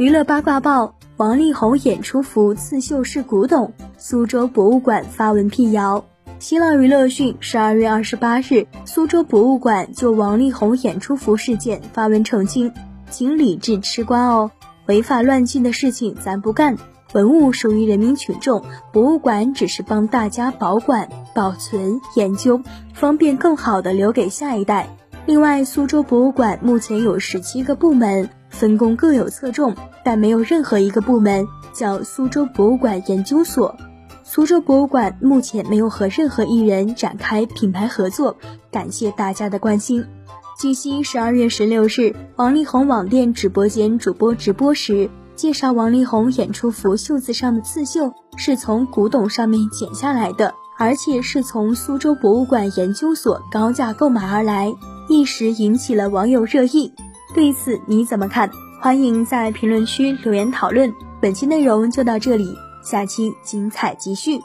娱乐八卦报：王力宏演出服刺绣是古董，苏州博物馆发文辟谣。新浪娱乐讯，十二月二十八日，苏州博物馆就王力宏演出服事件发文澄清，请理智吃瓜哦，违法乱纪的事情咱不干。文物属于人民群众，博物馆只是帮大家保管、保存、研究，方便更好的留给下一代。另外，苏州博物馆目前有十七个部门。分工各有侧重，但没有任何一个部门叫苏州博物馆研究所。苏州博物馆目前没有和任何艺人展开品牌合作，感谢大家的关心。据悉，十二月十六日，王力宏网店直播间主播直播时介绍，王力宏演出服袖子上的刺绣是从古董上面剪下来的，而且是从苏州博物馆研究所高价购买而来，一时引起了网友热议。对此你怎么看？欢迎在评论区留言讨论。本期内容就到这里，下期精彩继续。